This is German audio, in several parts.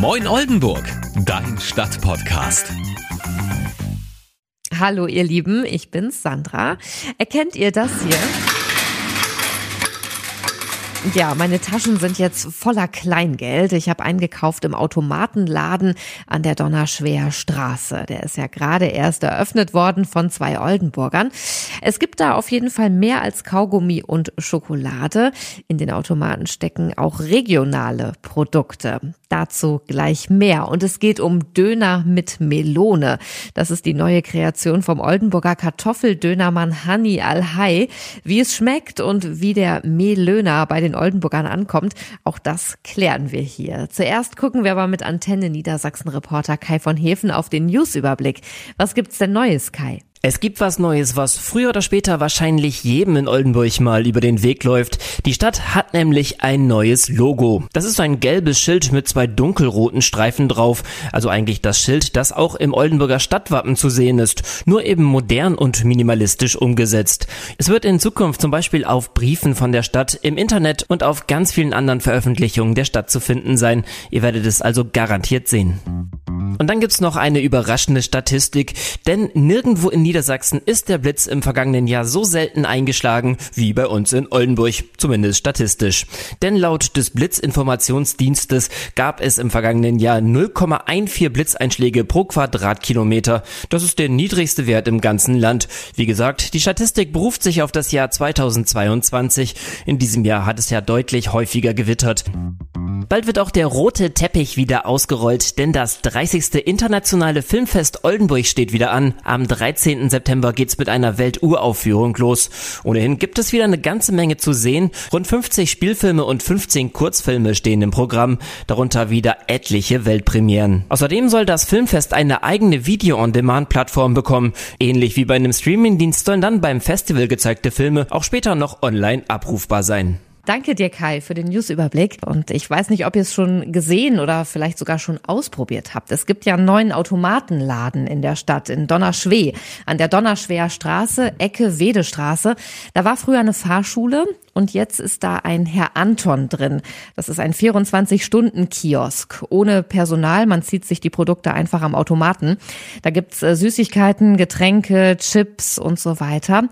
Moin Oldenburg, dein Stadtpodcast. Hallo ihr Lieben, ich bin's Sandra. Erkennt ihr das hier? Ja, meine Taschen sind jetzt voller Kleingeld. Ich habe eingekauft im Automatenladen an der Donnerschwer Straße. Der ist ja gerade erst eröffnet worden von zwei Oldenburgern. Es gibt da auf jeden Fall mehr als Kaugummi und Schokolade. In den Automaten stecken auch regionale Produkte. Dazu gleich mehr. Und es geht um Döner mit Melone. Das ist die neue Kreation vom Oldenburger Kartoffeldönermann Hani Al-Hai. Wie es schmeckt und wie der Melöner bei den den Oldenburgern ankommt. Auch das klären wir hier. Zuerst gucken wir aber mit Antenne Niedersachsen-Reporter Kai von Hefen auf den Newsüberblick. Was gibt's denn Neues, Kai? Es gibt was Neues, was früher oder später wahrscheinlich jedem in Oldenburg mal über den Weg läuft. Die Stadt hat nämlich ein neues Logo. Das ist ein gelbes Schild mit zwei dunkelroten Streifen drauf. Also eigentlich das Schild, das auch im Oldenburger Stadtwappen zu sehen ist. Nur eben modern und minimalistisch umgesetzt. Es wird in Zukunft zum Beispiel auf Briefen von der Stadt, im Internet und auf ganz vielen anderen Veröffentlichungen der Stadt zu finden sein. Ihr werdet es also garantiert sehen. Und dann gibt's noch eine überraschende Statistik, denn nirgendwo in Niedersachsen ist der Blitz im vergangenen Jahr so selten eingeschlagen wie bei uns in Oldenburg, zumindest statistisch. Denn laut des Blitzinformationsdienstes gab es im vergangenen Jahr 0,14 Blitzeinschläge pro Quadratkilometer. Das ist der niedrigste Wert im ganzen Land. Wie gesagt, die Statistik beruft sich auf das Jahr 2022. In diesem Jahr hat es ja deutlich häufiger gewittert. Bald wird auch der rote Teppich wieder ausgerollt, denn das 30. Internationale Filmfest Oldenburg steht wieder an. Am 13. September geht's mit einer Welturaufführung los. Ohnehin gibt es wieder eine ganze Menge zu sehen. Rund 50 Spielfilme und 15 Kurzfilme stehen im Programm, darunter wieder etliche Weltpremieren. Außerdem soll das Filmfest eine eigene Video-on-Demand-Plattform bekommen. Ähnlich wie bei einem Streamingdienst sollen dann beim Festival gezeigte Filme auch später noch online abrufbar sein. Danke dir, Kai, für den Newsüberblick. Und ich weiß nicht, ob ihr es schon gesehen oder vielleicht sogar schon ausprobiert habt. Es gibt ja einen neuen Automatenladen in der Stadt, in Donnerschwee, an der Donnerschwer Straße, Ecke Wedestraße. Da war früher eine Fahrschule und jetzt ist da ein Herr Anton drin. Das ist ein 24-Stunden-Kiosk ohne Personal. Man zieht sich die Produkte einfach am Automaten. Da gibt's äh, Süßigkeiten, Getränke, Chips und so weiter.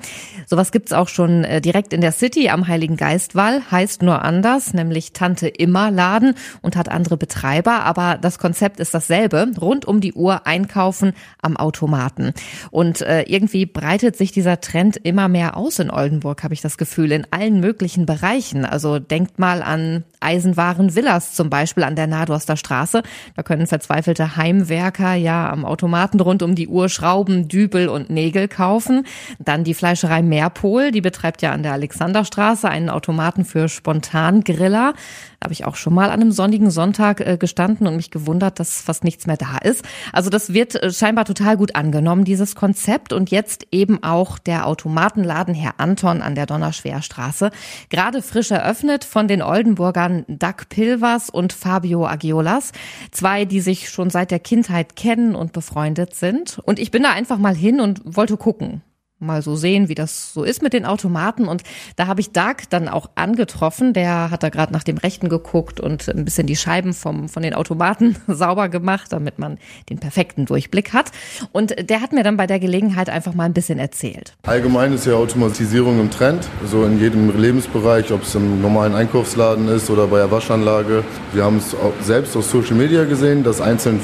Sowas gibt's auch schon äh, direkt in der City am Heiligen Geistwall. Heißt nur anders, nämlich Tante Immer Laden und hat andere Betreiber. Aber das Konzept ist dasselbe. Rund um die Uhr einkaufen am Automaten. Und äh, irgendwie breitet sich dieser Trend immer mehr aus in Oldenburg, habe ich das Gefühl, in allen möglichen Bereichen. Also denkt mal an Eisenwaren Villas zum Beispiel an der Nadorster Straße. Da können verzweifelte Heimwerker ja am Automaten rund um die Uhr Schrauben, Dübel und Nägel kaufen. Dann die Fleischerei Meerpol, die betreibt ja an der Alexanderstraße einen Automaten für Spontangriller. Da habe ich auch schon mal an einem sonnigen Sonntag äh, gestanden und mich gewundert, dass fast nichts mehr da ist. Also das wird äh, scheinbar total gut angenommen, dieses Konzept. Und jetzt eben auch der Automatenladen Herr Anton an der Donnerschwerstraße. Gerade frisch eröffnet von den Oldenburgern Doug Pilvers und Fabio Agiolas. Zwei, die sich schon seit der Kindheit kennen und befreundet sind. Und ich bin da einfach mal hin und wollte gucken mal so sehen, wie das so ist mit den Automaten. Und da habe ich Doug dann auch angetroffen. Der hat da gerade nach dem Rechten geguckt und ein bisschen die Scheiben vom, von den Automaten sauber gemacht, damit man den perfekten Durchblick hat. Und der hat mir dann bei der Gelegenheit einfach mal ein bisschen erzählt. Allgemein ist ja Automatisierung im Trend, so in jedem Lebensbereich, ob es im normalen Einkaufsladen ist oder bei der Waschanlage. Wir haben es selbst auf Social Media gesehen, dass einzeln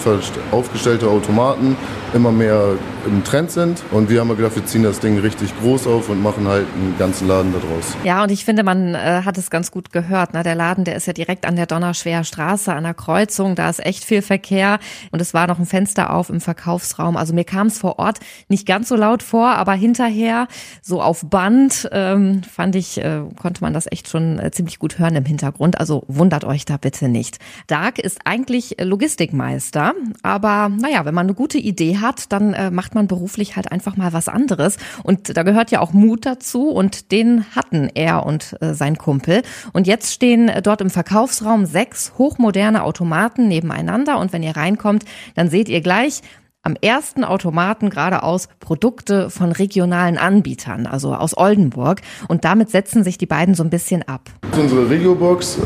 aufgestellte Automaten immer mehr im Trend sind. Und wir haben gedacht, wir ziehen das Ding richtig groß auf und machen halt einen ganzen Laden daraus. Ja, und ich finde, man äh, hat es ganz gut gehört. Ne? Der Laden, der ist ja direkt an der Donnerschwer Straße, an der Kreuzung. Da ist echt viel Verkehr. Und es war noch ein Fenster auf im Verkaufsraum. Also mir kam es vor Ort nicht ganz so laut vor, aber hinterher, so auf Band, ähm, fand ich, äh, konnte man das echt schon äh, ziemlich gut hören im Hintergrund. Also wundert euch da bitte nicht. Dark ist eigentlich Logistikmeister. Aber naja, wenn man eine gute Idee hat, dann äh, macht man beruflich halt einfach mal was anderes. Und da gehört ja auch Mut dazu und den hatten er und äh, sein Kumpel. Und jetzt stehen dort im Verkaufsraum sechs hochmoderne Automaten nebeneinander und wenn ihr reinkommt, dann seht ihr gleich, am ersten Automaten geradeaus Produkte von regionalen Anbietern, also aus Oldenburg. Und damit setzen sich die beiden so ein bisschen ab. Unsere Regiobox,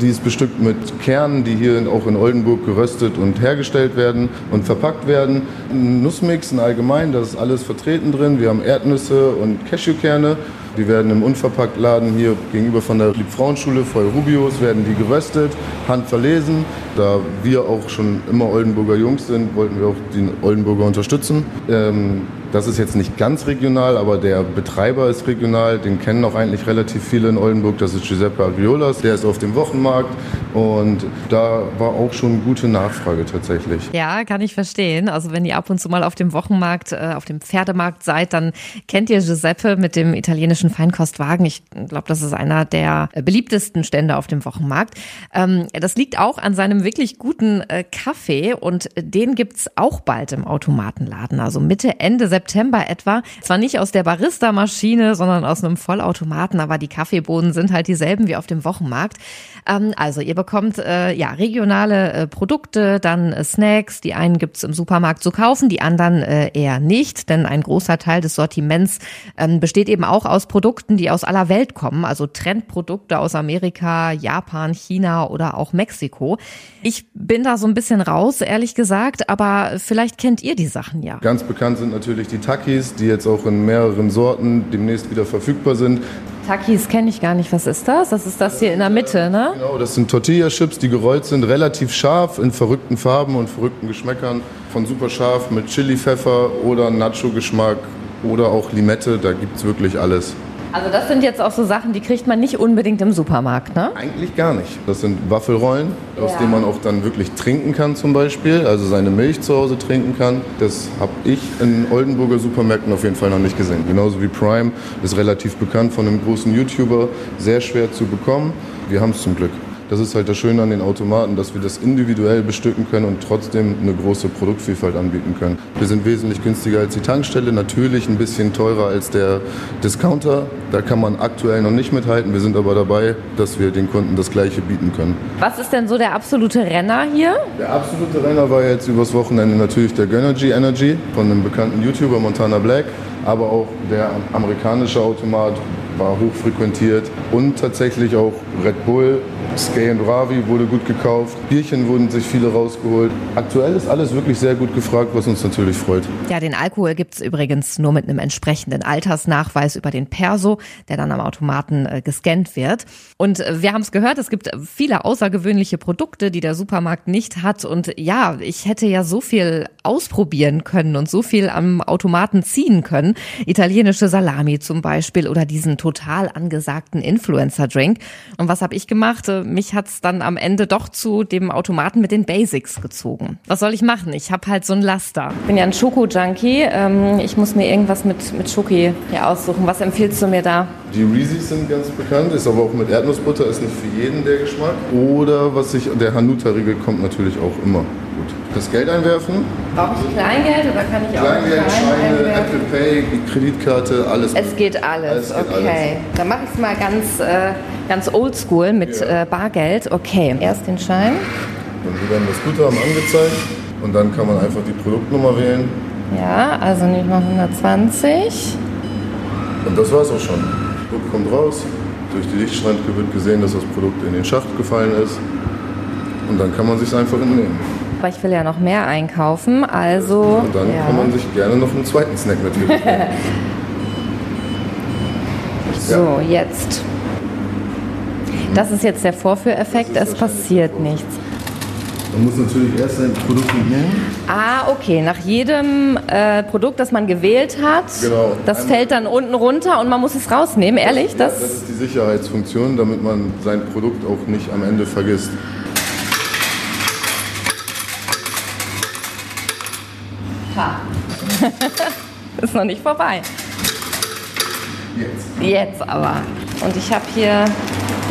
die ist bestückt mit Kernen, die hier auch in Oldenburg geröstet und hergestellt werden und verpackt werden. Ein Nussmix in allgemein, da ist alles vertreten drin. Wir haben Erdnüsse und Cashewkerne. Die werden im Unverpacktladen hier gegenüber von der Liebfrauenschule, Frau Rubius, werden die geröstet, handverlesen. Da wir auch schon immer Oldenburger Jungs sind, wollten wir auch die Oldenburger unterstützen. Ähm, das ist jetzt nicht ganz regional, aber der Betreiber ist regional. Den kennen auch eigentlich relativ viele in Oldenburg. Das ist Giuseppe Agriolas. Der ist auf dem Wochenmarkt und da war auch schon gute Nachfrage tatsächlich. Ja, kann ich verstehen. Also wenn ihr ab und zu mal auf dem Wochenmarkt, äh, auf dem Pferdemarkt seid, dann kennt ihr Giuseppe mit dem italienischen Feinkostwagen. Ich glaube, das ist einer der beliebtesten Stände auf dem Wochenmarkt. Ähm, das liegt auch an seinem wirklich guten äh, Kaffee und den gibt's auch bald im Automatenladen. Also Mitte, Ende September September etwa. Zwar nicht aus der Barista-Maschine, sondern aus einem Vollautomaten, aber die Kaffeebohnen sind halt dieselben wie auf dem Wochenmarkt. Ähm, also ihr bekommt äh, ja regionale äh, Produkte, dann äh, Snacks. Die einen gibt's im Supermarkt zu kaufen, die anderen äh, eher nicht, denn ein großer Teil des Sortiments ähm, besteht eben auch aus Produkten, die aus aller Welt kommen, also Trendprodukte aus Amerika, Japan, China oder auch Mexiko. Ich bin da so ein bisschen raus, ehrlich gesagt, aber vielleicht kennt ihr die Sachen ja. Ganz bekannt sind natürlich die Takis, die jetzt auch in mehreren Sorten demnächst wieder verfügbar sind. Takis kenne ich gar nicht. Was ist das? Das ist das hier in der Mitte, ne? Genau, das sind Tortilla-Chips, die gerollt sind, relativ scharf, in verrückten Farben und verrückten Geschmäckern. Von super scharf mit Chili-Pfeffer oder Nacho-Geschmack oder auch Limette, da gibt es wirklich alles. Also das sind jetzt auch so Sachen, die kriegt man nicht unbedingt im Supermarkt, ne? Eigentlich gar nicht. Das sind Waffelrollen, ja. aus denen man auch dann wirklich trinken kann zum Beispiel, also seine Milch zu Hause trinken kann. Das habe ich in Oldenburger Supermärkten auf jeden Fall noch nicht gesehen. Genauso wie Prime ist relativ bekannt von einem großen YouTuber, sehr schwer zu bekommen. Wir haben es zum Glück. Das ist halt das Schöne an den Automaten, dass wir das individuell bestücken können und trotzdem eine große Produktvielfalt anbieten können. Wir sind wesentlich günstiger als die Tankstelle, natürlich ein bisschen teurer als der Discounter. Da kann man aktuell noch nicht mithalten. Wir sind aber dabei, dass wir den Kunden das Gleiche bieten können. Was ist denn so der absolute Renner hier? Der absolute Renner war jetzt übers Wochenende natürlich der Gönnergy Energy von einem bekannten YouTuber Montana Black, aber auch der amerikanische Automat war hochfrequentiert und tatsächlich auch Red Bull, und Ravi wurde gut gekauft, Bierchen wurden sich viele rausgeholt. Aktuell ist alles wirklich sehr gut gefragt, was uns natürlich freut. Ja, den Alkohol gibt es übrigens nur mit einem entsprechenden Altersnachweis über den Perso, der dann am Automaten äh, gescannt wird. Und äh, wir haben es gehört, es gibt viele außergewöhnliche Produkte, die der Supermarkt nicht hat. Und ja, ich hätte ja so viel ausprobieren können und so viel am Automaten ziehen können. Italienische Salami zum Beispiel oder diesen total angesagten Influencer-Drink. Und was habe ich gemacht? Äh, mich hat's dann am Ende doch zu dem Automaten mit den Basics gezogen. Was soll ich machen? Ich habe halt so ein Laster. Ich bin ja ein Schoko-Junkie. Ähm, ich muss mir irgendwas mit, mit Schoki hier aussuchen. Was empfiehlst du mir da? Die Reese's sind ganz bekannt, ist aber auch mit Erdnussbutter, ist nicht für jeden der Geschmack. Oder was ich, der Hanuta-Riegel kommt natürlich auch immer gut. Das Geld einwerfen? Brauche ich Kleingeld oder kann ich auch Kleingeld, Scheine, Apple Pay, Kreditkarte, alles. Es geht alles, es geht okay. Alles. Dann mache ich es mal ganz, äh, ganz oldschool mit ja. äh, Bargeld. Okay, erst den Schein. Dann wird dann das Guthaben angezeigt und dann kann man einfach die Produktnummer wählen. Ja, also nicht mal 120. Und das war es auch schon. Das Produkt kommt raus. Durch die Lichtschranke wird gesehen, dass das Produkt in den Schacht gefallen ist. Und dann kann man sich einfach entnehmen. Aber ich will ja noch mehr einkaufen, also. Und dann ja. kann man sich gerne noch einen zweiten Snack natürlich. so, jetzt. Das ist jetzt der Vorführeffekt, es passiert nichts. Man muss natürlich erst ein Produkt mitnehmen. Ah, okay. Nach jedem äh, Produkt, das man gewählt hat, genau. das fällt dann unten runter und man muss es rausnehmen, ehrlich? Das, ja, das ist die Sicherheitsfunktion, damit man sein Produkt auch nicht am Ende vergisst. Ha. ist noch nicht vorbei. Jetzt. Jetzt aber. Und ich habe hier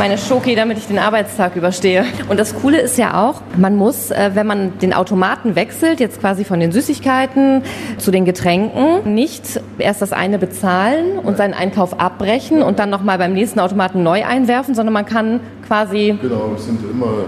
meine Schoki, damit ich den Arbeitstag überstehe. Und das Coole ist ja auch, man muss, äh, wenn man den Automaten wechselt, jetzt quasi von den Süßigkeiten zu den Getränken, nicht erst das eine bezahlen und seinen Einkauf abbrechen und dann nochmal beim nächsten Automaten neu einwerfen, sondern man kann quasi... Genau, es sind immer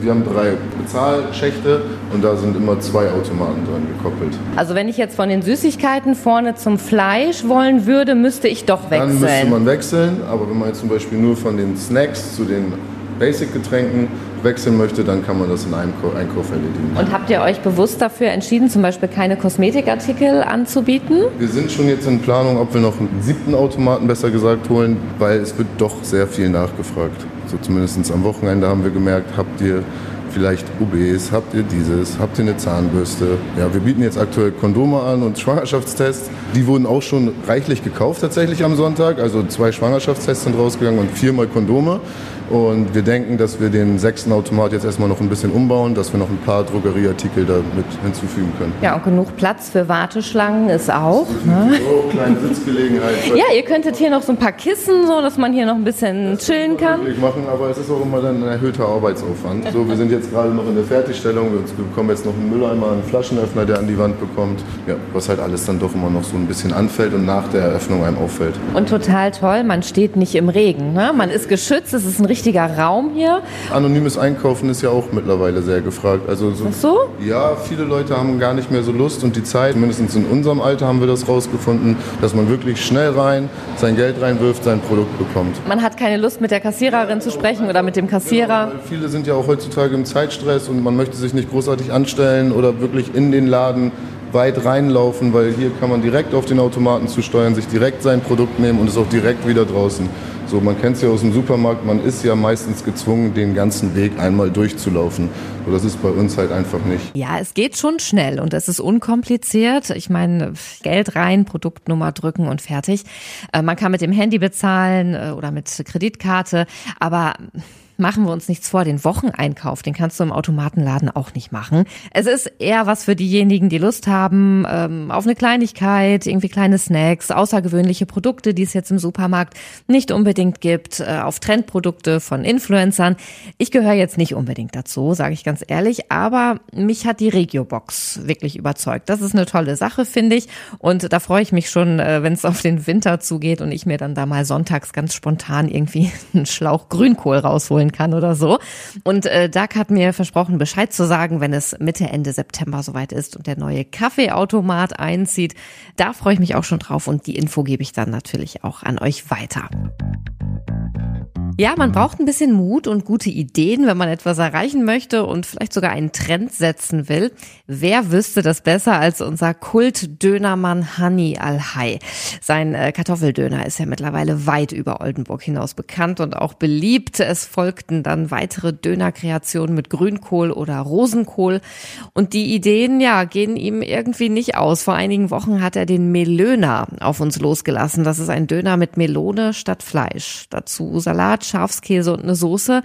Wir haben drei Bezahlschächte und da sind immer zwei Automaten dran gekoppelt. Also wenn ich jetzt von den Süßigkeiten vorne zum Fleisch wollen würde, müsste ich doch wechseln. Dann müsste man wechseln, aber wenn man jetzt zum Beispiel nur von den Snacks zu den Basic-Getränken wechseln möchte, dann kann man das in einem Einkauf erledigen. Und habt ihr euch bewusst dafür entschieden, zum Beispiel keine Kosmetikartikel anzubieten? Wir sind schon jetzt in Planung, ob wir noch einen siebten Automaten besser gesagt holen, weil es wird doch sehr viel nachgefragt. So zumindest am Wochenende haben wir gemerkt, habt ihr vielleicht UBs, habt ihr dieses, habt ihr eine Zahnbürste. Ja, wir bieten jetzt aktuell Kondome an und Schwangerschaftstests. Die wurden auch schon reichlich gekauft tatsächlich am Sonntag. Also zwei Schwangerschaftstests sind rausgegangen und viermal Kondome. Und wir denken, dass wir den sechsten Automat jetzt erstmal noch ein bisschen umbauen, dass wir noch ein paar Drogerieartikel da mit hinzufügen können. Ja, und genug Platz für Warteschlangen ist auch. Ne? So, kleine Sitzgelegenheit. Ja, ihr könntet hier noch so ein paar Kissen, so dass man hier noch ein bisschen chillen kann. machen, aber es ist auch immer dann ein erhöhter Arbeitsaufwand. So, wir sind jetzt gerade noch in der Fertigstellung. Wir bekommen jetzt noch einen Mülleimer, einen Flaschenöffner, der an die Wand bekommt. Ja, was halt alles dann doch immer noch so ein bisschen anfällt und nach der Eröffnung einem auffällt. Und total toll, man steht nicht im Regen. Ne? Man ist geschützt, es ist ein richtiger Raum hier. Anonymes Einkaufen ist ja auch mittlerweile sehr gefragt. Also so, Ach so? Ja, viele Leute haben gar nicht mehr so Lust und die Zeit, mindestens in unserem Alter haben wir das rausgefunden, dass man wirklich schnell rein sein Geld reinwirft, sein Produkt bekommt. Man hat keine Lust mit der Kassiererin zu sprechen oder mit dem Kassierer. Ja, viele sind ja auch heutzutage im Zeitstress und man möchte sich nicht großartig anstellen oder wirklich in den Laden weit reinlaufen, weil hier kann man direkt auf den Automaten zusteuern, sich direkt sein Produkt nehmen und ist auch direkt wieder draußen. So, man kennt es ja aus dem Supermarkt, man ist ja meistens gezwungen, den ganzen Weg einmal durchzulaufen. So, das ist bei uns halt einfach nicht. Ja, es geht schon schnell und es ist unkompliziert. Ich meine, Geld rein, Produktnummer drücken und fertig. Äh, man kann mit dem Handy bezahlen äh, oder mit Kreditkarte, aber machen wir uns nichts vor, den Wocheneinkauf, den kannst du im Automatenladen auch nicht machen. Es ist eher was für diejenigen, die Lust haben ähm, auf eine Kleinigkeit, irgendwie kleine Snacks, außergewöhnliche Produkte, die es jetzt im Supermarkt nicht unbedingt gibt, äh, auf Trendprodukte von Influencern. Ich gehöre jetzt nicht unbedingt dazu, sage ich ganz ehrlich, aber mich hat die Regiobox wirklich überzeugt. Das ist eine tolle Sache, finde ich. Und da freue ich mich schon, äh, wenn es auf den Winter zugeht und ich mir dann da mal sonntags ganz spontan irgendwie einen Schlauch Grünkohl rausholen holen kann oder so. Und äh, Doug hat mir versprochen, Bescheid zu sagen, wenn es Mitte, Ende September soweit ist und der neue Kaffeeautomat einzieht. Da freue ich mich auch schon drauf und die Info gebe ich dann natürlich auch an euch weiter. Ja, man braucht ein bisschen Mut und gute Ideen, wenn man etwas erreichen möchte und vielleicht sogar einen Trend setzen will. Wer wüsste das besser als unser Kultdönermann Hani Al-Hai? Sein äh, Kartoffeldöner ist ja mittlerweile weit über Oldenburg hinaus bekannt und auch beliebt. Es folgten dann weitere Dönerkreationen mit Grünkohl oder Rosenkohl. Und die Ideen, ja, gehen ihm irgendwie nicht aus. Vor einigen Wochen hat er den Melöner auf uns losgelassen. Das ist ein Döner mit Melone statt Fleisch. Dazu Salat, Schafskäse und eine Soße.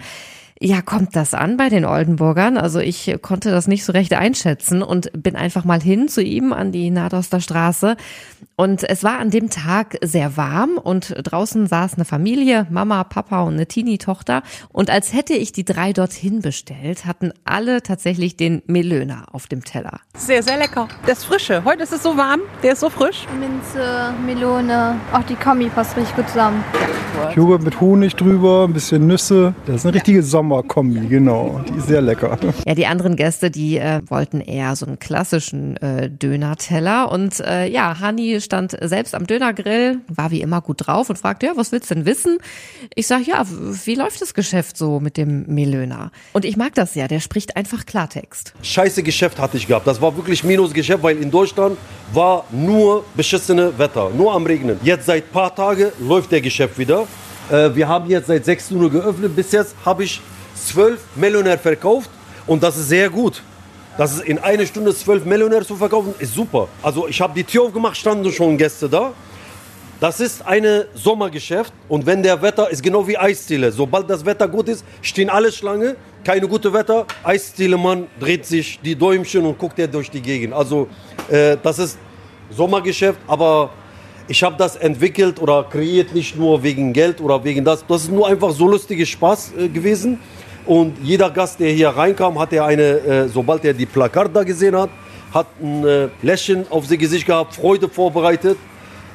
Ja, kommt das an bei den Oldenburgern? Also ich konnte das nicht so recht einschätzen und bin einfach mal hin zu ihm an die Nadoster Straße. Und es war an dem Tag sehr warm und draußen saß eine Familie, Mama, Papa und eine Teenie-Tochter. Und als hätte ich die drei dorthin bestellt, hatten alle tatsächlich den Melöner auf dem Teller. Sehr, sehr lecker. Das Frische. Heute ist es so warm, der ist so frisch. Minze, Melone, auch die Kombi passt richtig gut zusammen. Joghurt mit Honig drüber, ein bisschen Nüsse. Das ist eine richtige Sommerkombi, genau. Die ist sehr lecker. Ja, die anderen Gäste, die äh, wollten eher so einen klassischen äh, Döner-Teller. Und äh, ja, Hani stand selbst am Dönergrill, war wie immer gut drauf und fragte, ja, was willst du denn wissen? Ich sag, ja, wie läuft das Geschäft so mit dem Melöner? Und ich mag das ja, der spricht einfach Klartext. Scheiße Geschäft hatte ich gehabt. Das war wirklich Minusgeschäft, weil in Deutschland war nur beschissene Wetter, nur am Regnen. Jetzt seit paar Tagen läuft der Geschäft wieder. Äh, wir haben jetzt seit 6 Uhr geöffnet. Bis jetzt habe ich zwölf Melonär verkauft und das ist sehr gut. Das ist in einer Stunde zwölf Melonär zu verkaufen, ist super. Also ich habe die Tür aufgemacht, standen schon Gäste da. Das ist ein Sommergeschäft und wenn der Wetter ist genau wie Eisdiele. Sobald das Wetter gut ist, stehen alle Schlange. Keine gute Wetter, Eisdielemann dreht sich die Däumchen und guckt er durch die Gegend. Also äh, das ist Sommergeschäft, aber ich habe das entwickelt oder kreiert nicht nur wegen Geld oder wegen das. Das ist nur einfach so lustiger Spaß äh, gewesen. Und jeder Gast, der hier reinkam, hatte eine, äh, sobald er die Plakat da gesehen hat, hat ein äh, Lächeln auf sein Gesicht gehabt, Freude vorbereitet.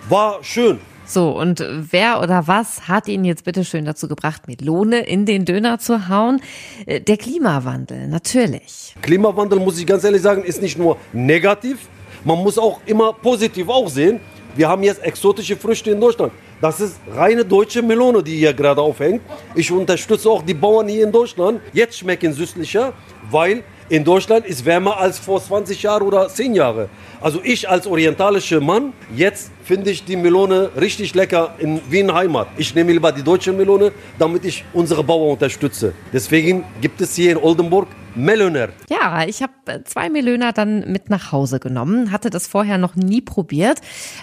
War schön. So, und wer oder was hat ihn jetzt bitte schön dazu gebracht, Melone in den Döner zu hauen? Äh, Der Klimawandel, natürlich. Klimawandel, muss ich ganz ehrlich sagen, ist nicht nur negativ, man muss auch immer positiv auch sehen. Wir haben jetzt exotische Früchte in Deutschland. Das ist reine deutsche Melone, die hier gerade aufhängt. Ich unterstütze auch die Bauern hier in Deutschland. Jetzt schmecken süßlicher, weil in Deutschland ist wärmer als vor 20 Jahren oder 10 Jahren. Also ich als orientalischer Mann, jetzt finde ich die Melone richtig lecker in Wien Heimat. Ich nehme lieber die deutsche Melone, damit ich unsere Bauern unterstütze. Deswegen gibt es hier in Oldenburg Meloner. Ja, ich habe zwei Melöner dann mit nach Hause genommen, hatte das vorher noch nie probiert.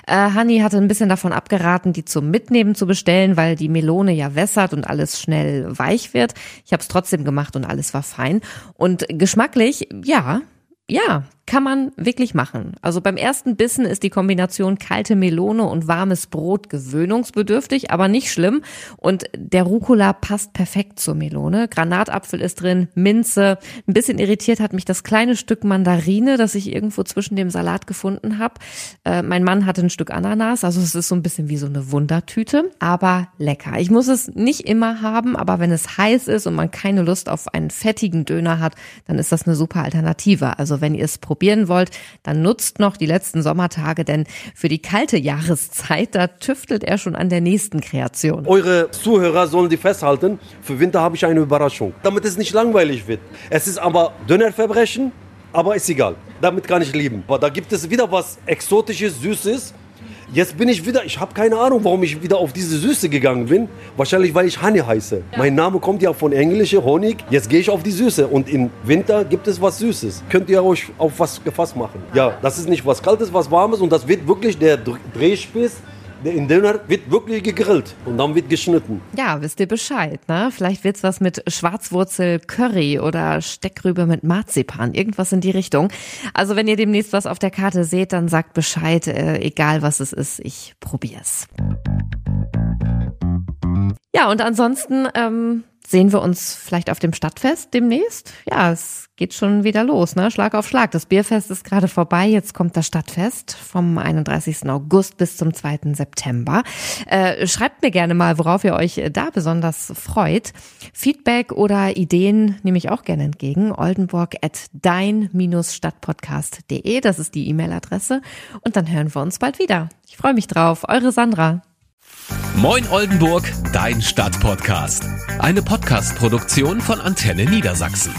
Äh, Hanni hatte ein bisschen davon abgeraten, die zum Mitnehmen zu bestellen, weil die Melone ja wässert und alles schnell weich wird. Ich habe es trotzdem gemacht und alles war fein. Und geschmacklich, ja, ja, kann man wirklich machen. Also beim ersten Bissen ist die Kombination kalte Melone und warmes Brot gewöhnungsbedürftig, aber nicht schlimm. Und der Rucola passt perfekt zur Melone. Granatapfel ist drin, Minze. Ein bisschen irritiert hat mich das kleine Stück Mandarine, das ich irgendwo zwischen dem Salat gefunden habe. Äh, mein Mann hatte ein Stück Ananas, also es ist so ein bisschen wie so eine Wundertüte, aber lecker. Ich muss es nicht immer haben, aber wenn es heiß ist und man keine Lust auf einen fettigen Döner hat, dann ist das eine super Alternative. Also wenn ihr es probieren wollt, dann nutzt noch die letzten Sommertage, denn für die kalte Jahreszeit, da tüftelt er schon an der nächsten Kreation. Eure Zuhörer sollen die festhalten. Für Winter habe ich eine Überraschung. Damit es nicht langweilig wird. Es ist aber Dönerverbrechen, aber ist egal. Damit kann ich leben. Da gibt es wieder was Exotisches, Süßes. Jetzt bin ich wieder, ich habe keine Ahnung, warum ich wieder auf diese Süße gegangen bin. Wahrscheinlich, weil ich Honey heiße. Mein Name kommt ja von englische Honig. Jetzt gehe ich auf die Süße. Und im Winter gibt es was Süßes. Könnt ihr euch auf was gefasst machen. Ja, das ist nicht was Kaltes, was Warmes. Und das wird wirklich der Drehspieß in Döner wird wirklich gegrillt und dann wird geschnitten. Ja, wisst ihr Bescheid, ne? Vielleicht wird's was mit Schwarzwurzel Curry oder Steckrübe mit Marzipan, irgendwas in die Richtung. Also wenn ihr demnächst was auf der Karte seht, dann sagt Bescheid, äh, egal was es ist, ich probier's. Ja, und ansonsten ähm, sehen wir uns vielleicht auf dem Stadtfest demnächst. Ja, es geht schon wieder los, ne? Schlag auf Schlag. Das Bierfest ist gerade vorbei. Jetzt kommt das Stadtfest vom 31. August bis zum 2. September. Äh, schreibt mir gerne mal, worauf ihr euch da besonders freut. Feedback oder Ideen nehme ich auch gerne entgegen. Oldenburg at dein-stadtpodcast.de. Das ist die E-Mail-Adresse. Und dann hören wir uns bald wieder. Ich freue mich drauf. Eure Sandra. Moin Oldenburg, dein Stadtpodcast. Eine Podcast-Produktion von Antenne Niedersachsen.